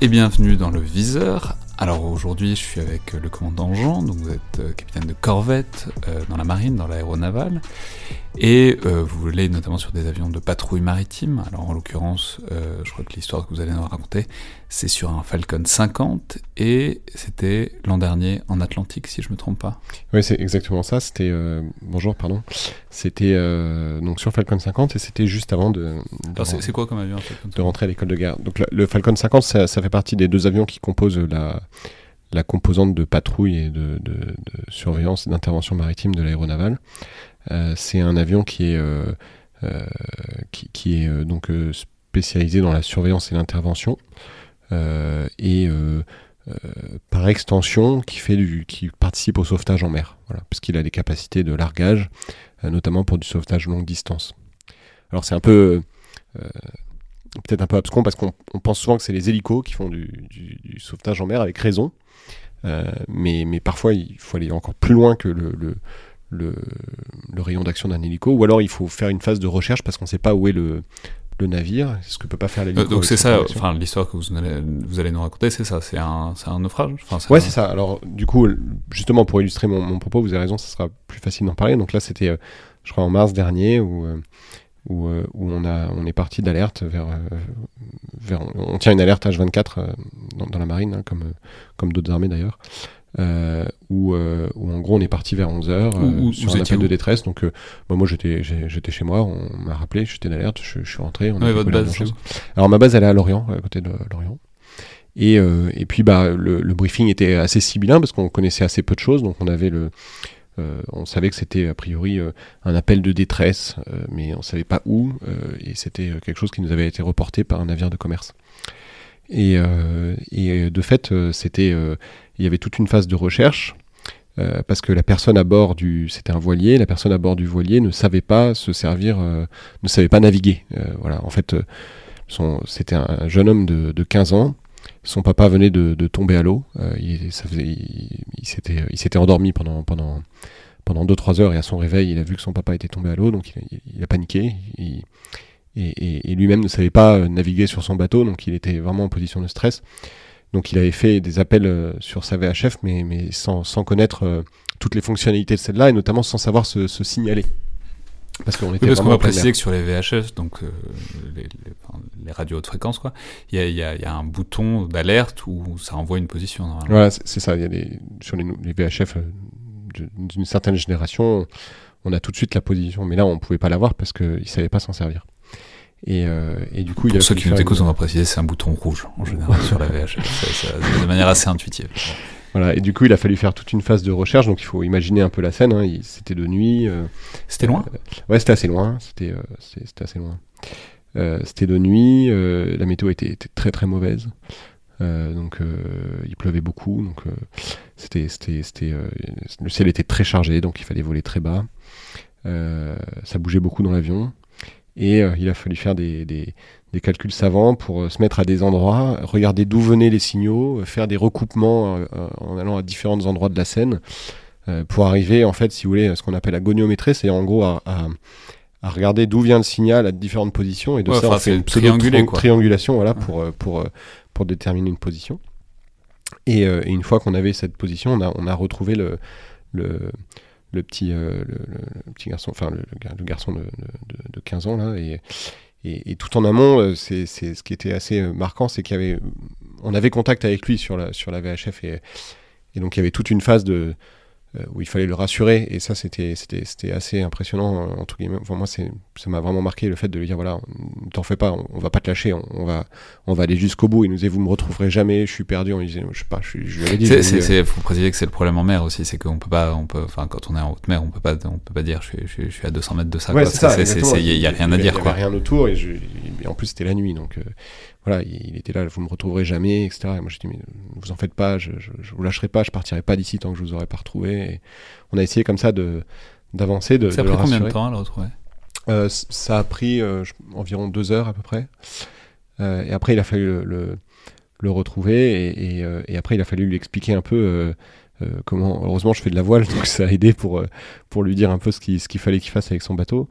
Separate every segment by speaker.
Speaker 1: Et bienvenue dans le Viseur. Alors aujourd'hui, je suis avec le commandant Jean, donc vous êtes euh, capitaine de corvette euh, dans la marine, dans l'aéronavale, et euh, vous voulez notamment sur des avions de patrouille maritime. Alors en l'occurrence, je crois que l'histoire que vous allez nous raconter, c'est sur un Falcon 50, et c'était l'an dernier en Atlantique, si je me trompe pas.
Speaker 2: Oui, c'est exactement ça. C'était bonjour, pardon. C'était donc sur Falcon 50, et c'était juste avant de.
Speaker 1: c'est quoi comme avion
Speaker 2: De rentrer à l'école de guerre. Donc le Falcon 50, ça, ça fait partie des deux avions qui composent la la composante de patrouille et de, surveillance et d'intervention maritime de l'aéronavale. Euh, c'est un avion qui est, euh, euh, qui, est donc spécialisé dans la surveillance et l'intervention et par extension qui, fait du, qui participe au sauvetage en mer, voilà, puisqu'il a des capacités de largage, notamment pour du sauvetage longue distance. Alors c'est un peu peut-être un peu abscon parce qu'on pense souvent que c'est les hélicos qui font du, sauvetage en mer avec raison. Mais, mais, parfois, il faut aller encore plus loin que le, le, rayon d'action d'un hélico, ou alors il faut faire une phase de recherche parce qu'on ne sait pas où est le, le navire, ce que peut pas faire l'hélico.
Speaker 1: Euh, donc c'est ça, enfin l'histoire que vous allez, vous allez nous raconter, c'est ça, c'est un, un, naufrage enfin,
Speaker 2: Ouais, c'est ça. Alors du coup, justement pour illustrer mon, mon, propos, vous avez raison, ça sera plus facile d'en parler. Donc là, c'était, euh, je crois, en mars dernier, où où, euh, où on, a, on est parti d'alerte vers, euh, vers, On tient une alerte H24 euh, dans, dans, la marine, hein, comme, comme d'autres armées d'ailleurs. Euh, où, euh, où, en gros on est parti vers 11h euh, sur un appel de détresse. Donc bah, moi j'étais j'étais chez moi, on m'a rappelé, j'étais d'alerte, je, je, suis rentré. On
Speaker 1: ouais, votre base,
Speaker 2: Alors ma base elle est à Lorient, à côté de Lorient. Et, et puis bah, le, le, briefing était assez sibyllin parce qu'on connaissait assez peu de choses, donc on avait le, euh, on savait que c'était a priori euh, un appel de détresse, euh, mais on ne savait pas où, et c'était quelque chose qui nous avait été reporté par un navire de commerce. Et, de fait, c'était, il y avait toute une phase de recherche. parce que la personne à bord du, c'était un voilier, la personne à bord du voilier ne savait pas se servir, ne savait pas naviguer. voilà, en fait, c'était un jeune homme de, de 15 ans son papa venait de, tomber à l'eau. Euh, il, s'était endormi pendant, pendant, pendant 2-3 heures et à son réveil, il a vu que son papa était tombé à l'eau, donc il, a paniqué. Et, lui-même ne savait pas euh, naviguer sur son bateau, donc il était vraiment en position de stress. Donc il avait fait des appels euh, sur sa VHF, mais, mais sans, connaître toutes les fonctionnalités de celle-là, et notamment sans savoir se signaler.
Speaker 1: Parce qu'on était qu'on va préciser que sur les VHF, donc euh, les, radios haute fréquence, quoi, il y a, un bouton d'alerte où ça envoie une position.
Speaker 2: Voilà, c'est ça. Y a sur les, VHF euh, d'une certaine génération, on a tout de suite la position, mais là on pouvait pas l'avoir parce qu'ils ne savaient pas s'en servir. Et, euh, et, du coup,
Speaker 1: Pour il a ceux qui nous écoutent, on va préciser, c'est un bouton rouge en général sur la VHF, de manière assez intuitive.
Speaker 2: Voilà, et du coup, il a fallu faire toute une phase de recherche, donc il faut imaginer un peu la scène. Hein. C'était de nuit. Euh,
Speaker 1: c'était loin?
Speaker 2: euh, Ouais, c'était assez loin. C'était euh, assez loin. c'était de nuit, la météo était, était, très très mauvaise. donc il pleuvait beaucoup, donc c'était le ciel était très chargé, donc il fallait voler très bas. ça bougeait beaucoup dans l'avion. Et il a fallu faire des, des, des calculs savants pour euh, se mettre à des endroits, regarder d'où venaient les signaux, euh, faire des recoupements euh, en allant à différents endroits de la scène pour arriver, en fait, si vous voulez, à ce qu'on appelle la goniométrie, c'est en gros à, regarder d'où vient le signal à différentes positions et de ça on fait une triangulation voilà, pour, pour, pour déterminer une position. Et, une fois qu'on avait cette position, on a, on a retrouvé le, le, le petit, le, petit garçon, enfin le, garçon de, de, de, 15 ans là, et, et, tout en amont, euh, c'est ce qui était assez euh, marquant, c'est qu'il y avait, on avait contact avec lui sur la, sur la VHF et, et donc il y avait toute une phase de, euh, où il fallait le rassurer et ça c'était assez impressionnant euh, entre guillemets. Enfin, moi ça m'a vraiment marqué le fait de lui dire voilà t'en fais pas on, va pas te lâcher on, va on va aller jusqu'au bout il nous disait vous me retrouverez jamais je suis perdu on disait je sais pas je, je lui avais dit
Speaker 1: c'est faut préciser que c'est le problème en mer aussi c'est qu'on peut pas on peut enfin quand on est en haute mer on peut pas on peut pas dire je suis, je, suis à 200 mètres de ça
Speaker 2: ouais,
Speaker 1: il y, a rien à dire
Speaker 2: il y avait rien autour et, en plus c'était la nuit donc euh, voilà, il était là, vous me retrouverez jamais, etc. Et moi, je dit, mais vous en faites pas, je, je, vous lâcherai pas, je partirai pas d'ici tant que je vous aurai pas retrouvé. Et on a essayé comme ça de d'avancer, de.
Speaker 1: Ça a pris combien de temps à le retrouver?
Speaker 2: Euh, Ça a pris euh, environ deux heures à peu près. Euh, et après, il a fallu le, retrouver, et, après, il a fallu lui expliquer un peu comment. Heureusement, je fais de la voile, donc ça a aidé pour, pour lui dire un peu ce qu'il ce fallait qu'il fasse avec son bateau.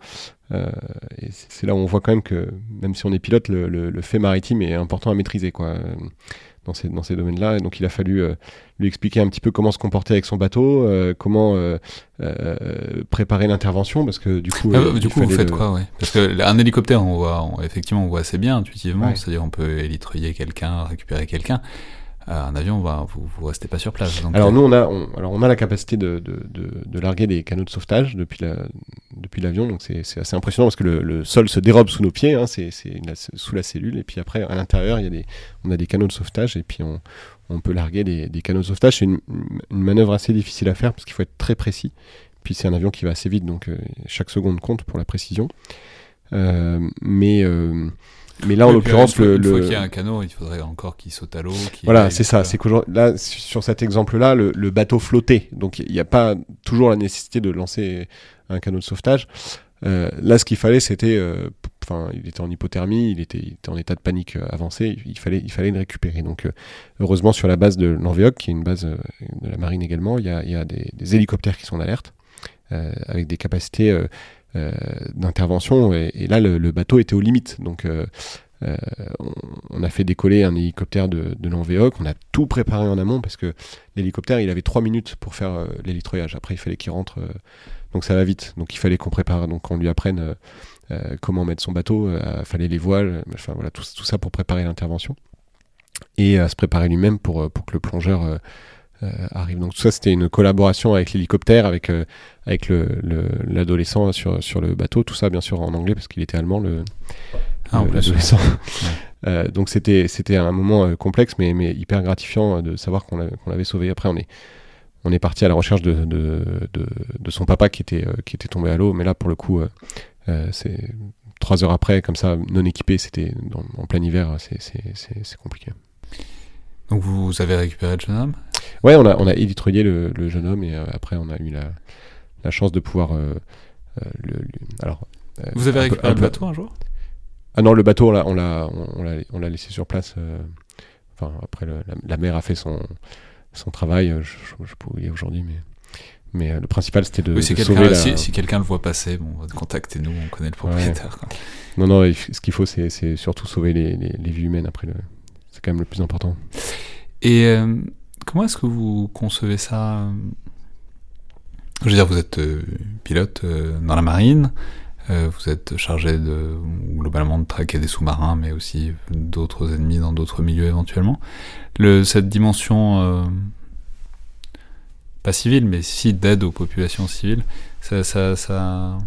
Speaker 2: et c'est là où on voit quand même que, même si on est pilote, le, le, fait maritime est important à maîtriser, quoi dans ces, dans ces domaines-là. Et donc il a fallu euh, lui expliquer un petit peu comment se comporter avec son bateau, euh, comment euh, préparer l'intervention, parce que du coup...
Speaker 1: Ah, du coup, vous faites quoi, ouais? Parce qu'un hélicoptère, on voit, effectivement, on voit assez bien intuitivement, c'est-à-dire on peut élitreiller quelqu'un, récupérer quelqu'un. Un avion, vous, vous restez pas sur place.
Speaker 2: alors nous, on a, alors on a la capacité de, de, de, larguer des canaux de sauvetage depuis la, depuis l'avion, donc c'est assez impressionnant parce que le, le, sol se dérobe sous nos pieds, hein, c'est sous la cellule, et puis après à l'intérieur, il y a des, on a des canaux de sauvetage et puis on, on peut larguer des, des canaux de sauvetage. C'est une, une, manœuvre assez difficile à faire parce qu'il faut être très précis. Puis c'est un avion qui va assez vite, donc euh, chaque seconde compte pour la précision. mais mais là, en l'occurrence,
Speaker 1: le. Une fois qu'il y a un canot, il faudrait encore qu'il saute à l'eau.
Speaker 2: Voilà, c'est ça. C'est que là, sur cet exemple-là, le, bateau flottait. Donc, il n'y a pas toujours la nécessité de lancer un canot de sauvetage. Euh, là, ce qu'il fallait, c'était. Euh, enfin, il était en hypothermie, il était, en état de panique euh, avancée. Il fallait, il fallait le récupérer. Donc, heureusement, sur la base de l'Envéoc, qui est une base de la marine également, il y a, des, hélicoptères qui sont d'alerte avec des capacités d'intervention. Et, là, le, bateau était aux limites. Donc, euh, euh, on, a fait décoller un hélicoptère de, de. On a tout préparé en amont parce que l'hélicoptère, il avait trois minutes pour faire l'hélitroyage. Après, il fallait qu'il rentre. donc, ça va vite. Donc, il fallait qu'on prépare, donc qu'on lui apprenne comment mettre son bateau. Il fallait les voiles. Enfin, voilà, tout, ça pour préparer l'intervention et à se préparer lui-même pour, que le plongeur euh, arrive. Donc tout ça, c'était une collaboration avec l'hélicoptère, avec, euh, l'adolescent le, sur, le bateau. Tout ça, bien sûr, en anglais, parce qu'il était allemand, le, ah. Euh, donc c'était c'était un moment complexe, mais, mais hyper gratifiant de savoir qu'on l'avait sauvé. Après, on est on est parti à la recherche de, de, de, son papa qui était, qui était tombé à l'eau. Mais là, pour le coup, c'est trois heures après, comme ça, non équipé, c'était en plein hiver, c'est compliqué.
Speaker 1: Donc vous avez récupéré le jeune homme?
Speaker 2: Ouais, on a, on a le, le, jeune homme et euh, après on a eu la, la chance de pouvoir. Euh, euh, le, alors,
Speaker 1: vous avez récupéré le bateau un jour?
Speaker 2: Ah non, le bateau, on l'a, on laissé sur place. enfin, après, la, mer a fait son, son travail. Je, je, peux oublier aujourd'hui, mais. Mais le principal, c'était de,
Speaker 1: oui, si
Speaker 2: sauver la...
Speaker 1: Si, si quelqu'un le voit passer, bon, contactez-nous, on connaît le propriétaire.
Speaker 2: Non, non, ce qu'il faut, c'est surtout sauver les, les, les, vies humaines après. Le... C'est quand même le plus important.
Speaker 1: Et comment est-ce que vous concevez ça? Je veux dire, vous êtes euh, pilote euh, dans la marine, euh, vous êtes chargé de globalement de traquer des sous-marins, mais aussi d'autres ennemis dans d'autres milieux éventuellement. Le, cette dimension pas civile, mais si d'aide aux populations civiles, ça, ça, ça,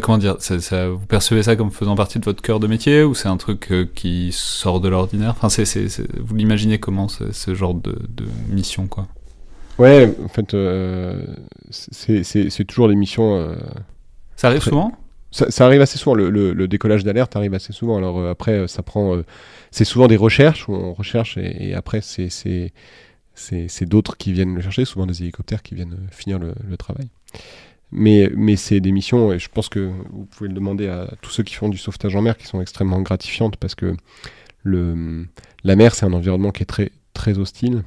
Speaker 1: comment dire Vous percevez ça comme faisant partie de votre cœur de métier ou c'est un truc euh, qui sort de l'ordinaire? Enfin, Vous l'imaginez comment ce, genre de, mission quoi?
Speaker 2: Ouais, en fait, euh, c'est, toujours des missions. Euh,
Speaker 1: ça arrive souvent
Speaker 2: ça, arrive assez souvent. Le, décollage d'alerte arrive assez souvent. Alors après, ça prend. c'est souvent des recherches où on recherche et, après, c'est, c'est, d'autres qui viennent le chercher, souvent des hélicoptères qui viennent finir le travail. Mais, mais c'est des missions, et je pense que vous pouvez le demander à tous ceux qui font du sauvetage en mer, qui sont extrêmement gratifiantes parce que le, la mer, c'est un environnement qui est très, très hostile.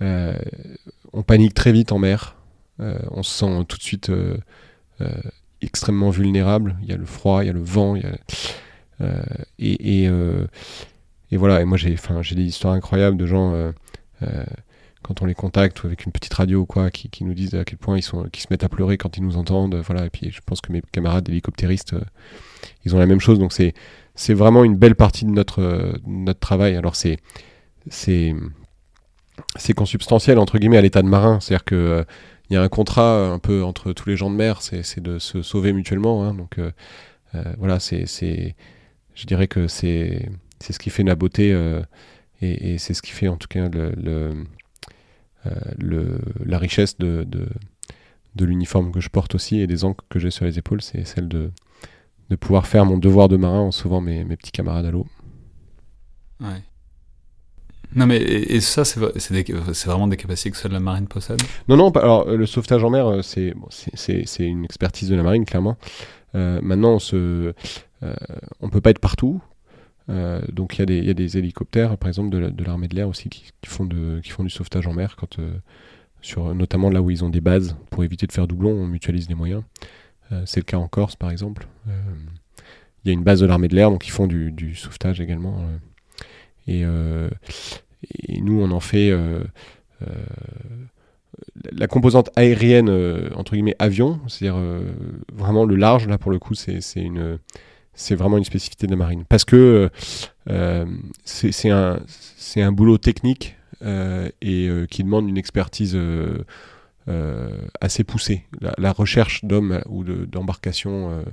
Speaker 2: Euh, on panique très vite en mer. Euh, on se sent tout de suite euh, extrêmement vulnérable. Il y a le froid, il y a le vent. Y a, et, voilà, et moi j'ai des histoires incroyables de gens quand on les contacte ou avec une petite radio ou quoi, qui, nous disent à quel point ils se mettent à pleurer quand ils nous entendent. Voilà. Et puis je pense que mes camarades hélicoptéristes, euh, ils ont la même chose. Donc c'est, vraiment une belle partie de notre, euh, travail. Alors c'est, consubstantiel entre guillemets à l'état de marin. C'est-à-dire que euh, il y a un contrat un peu entre tous les gens de mer, c'est, de se sauver mutuellement. Hein. donc voilà, c'est, je dirais que c'est, ce qui fait la beauté. et, c'est ce qui fait en tout cas le, euh, la richesse de, l'uniforme que je porte aussi et des encres que j'ai sur les épaules, c'est celle de, de pouvoir faire mon devoir de marin en sauvant mes, mes petits camarades à l'eau.
Speaker 1: Ouais. Non, mais et, ça, c'est vraiment des capacités que seule la marine possède?
Speaker 2: Non, non, alors le sauvetage en mer, euh, c'est une expertise de la marine, clairement. Euh, maintenant, on se, euh, peut pas être partout. Donc il y, a des hélicoptères, par exemple, de l'armée de l'air aussi qui, font du sauvetage en mer quand, sur notamment là où ils ont des bases pour éviter de faire doublon, on mutualise les moyens. c'est le cas en Corse par exemple. Il y a une base de l'armée de l'air, donc ils font du sauvetage également. Et, et, nous, on en fait la composante aérienne, euh, entre guillemets, avion, c'est-à-dire euh, vraiment le large, là pour le coup, c'est une vraiment une spécificité de la marine. Parce que euh, c'est un boulot technique et qui demande une expertise assez poussée. La, recherche d'hommes ou d'embarcations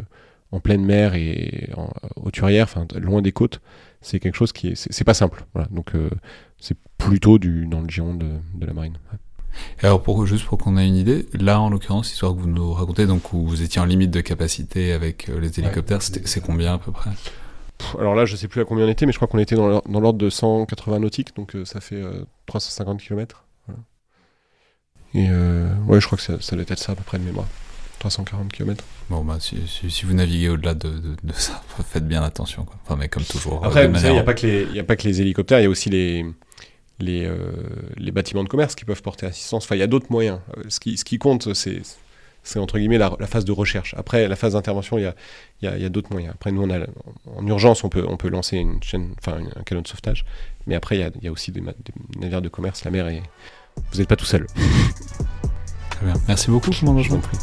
Speaker 2: en pleine mer et en hauturière, enfin loin des côtes, c'est quelque chose qui est, c'est pas simple. Voilà. Donc c'est plutôt du, dans le giron de, de la marine
Speaker 1: alors, pour, juste pour qu'on ait une idée, là, en l'occurrence, histoire que vous nous racontez, donc où vous étiez en limite de capacité avec euh, les hélicoptères, c'est combien à peu près?
Speaker 2: Alors là, je sais plus à combien on était, mais je crois qu'on était dans l'ordre de 180 nautiques, donc euh, ça fait 350 euh, km. Et ouais, je crois que ça, ça doit être ça à peu près de mémoire. 340 km.
Speaker 1: Bon, bah, si, vous naviguez au-delà de, ça, faites bien attention. Quoi. Enfin, mais comme toujours.
Speaker 2: Après, il n'y a, pas que les hélicoptères, il y a aussi les, les, euh, les bâtiments de commerce qui peuvent porter assistance. Enfin, il y a d'autres moyens. Euh, ce qui, ce qui compte, c'est c'est entre guillemets la, phase de recherche. Après, la phase d'intervention, il y a, il y a, y a d'autres moyens. Après, nous, on a, en urgence, on peut, on peut lancer une chaîne, enfin, un canot de sauvetage. Mais après, il y a, y a aussi des, navires de commerce, la mer, et vous n'êtes pas tout seul.
Speaker 1: Très bien. Merci beaucoup, commandant. Je vous prie.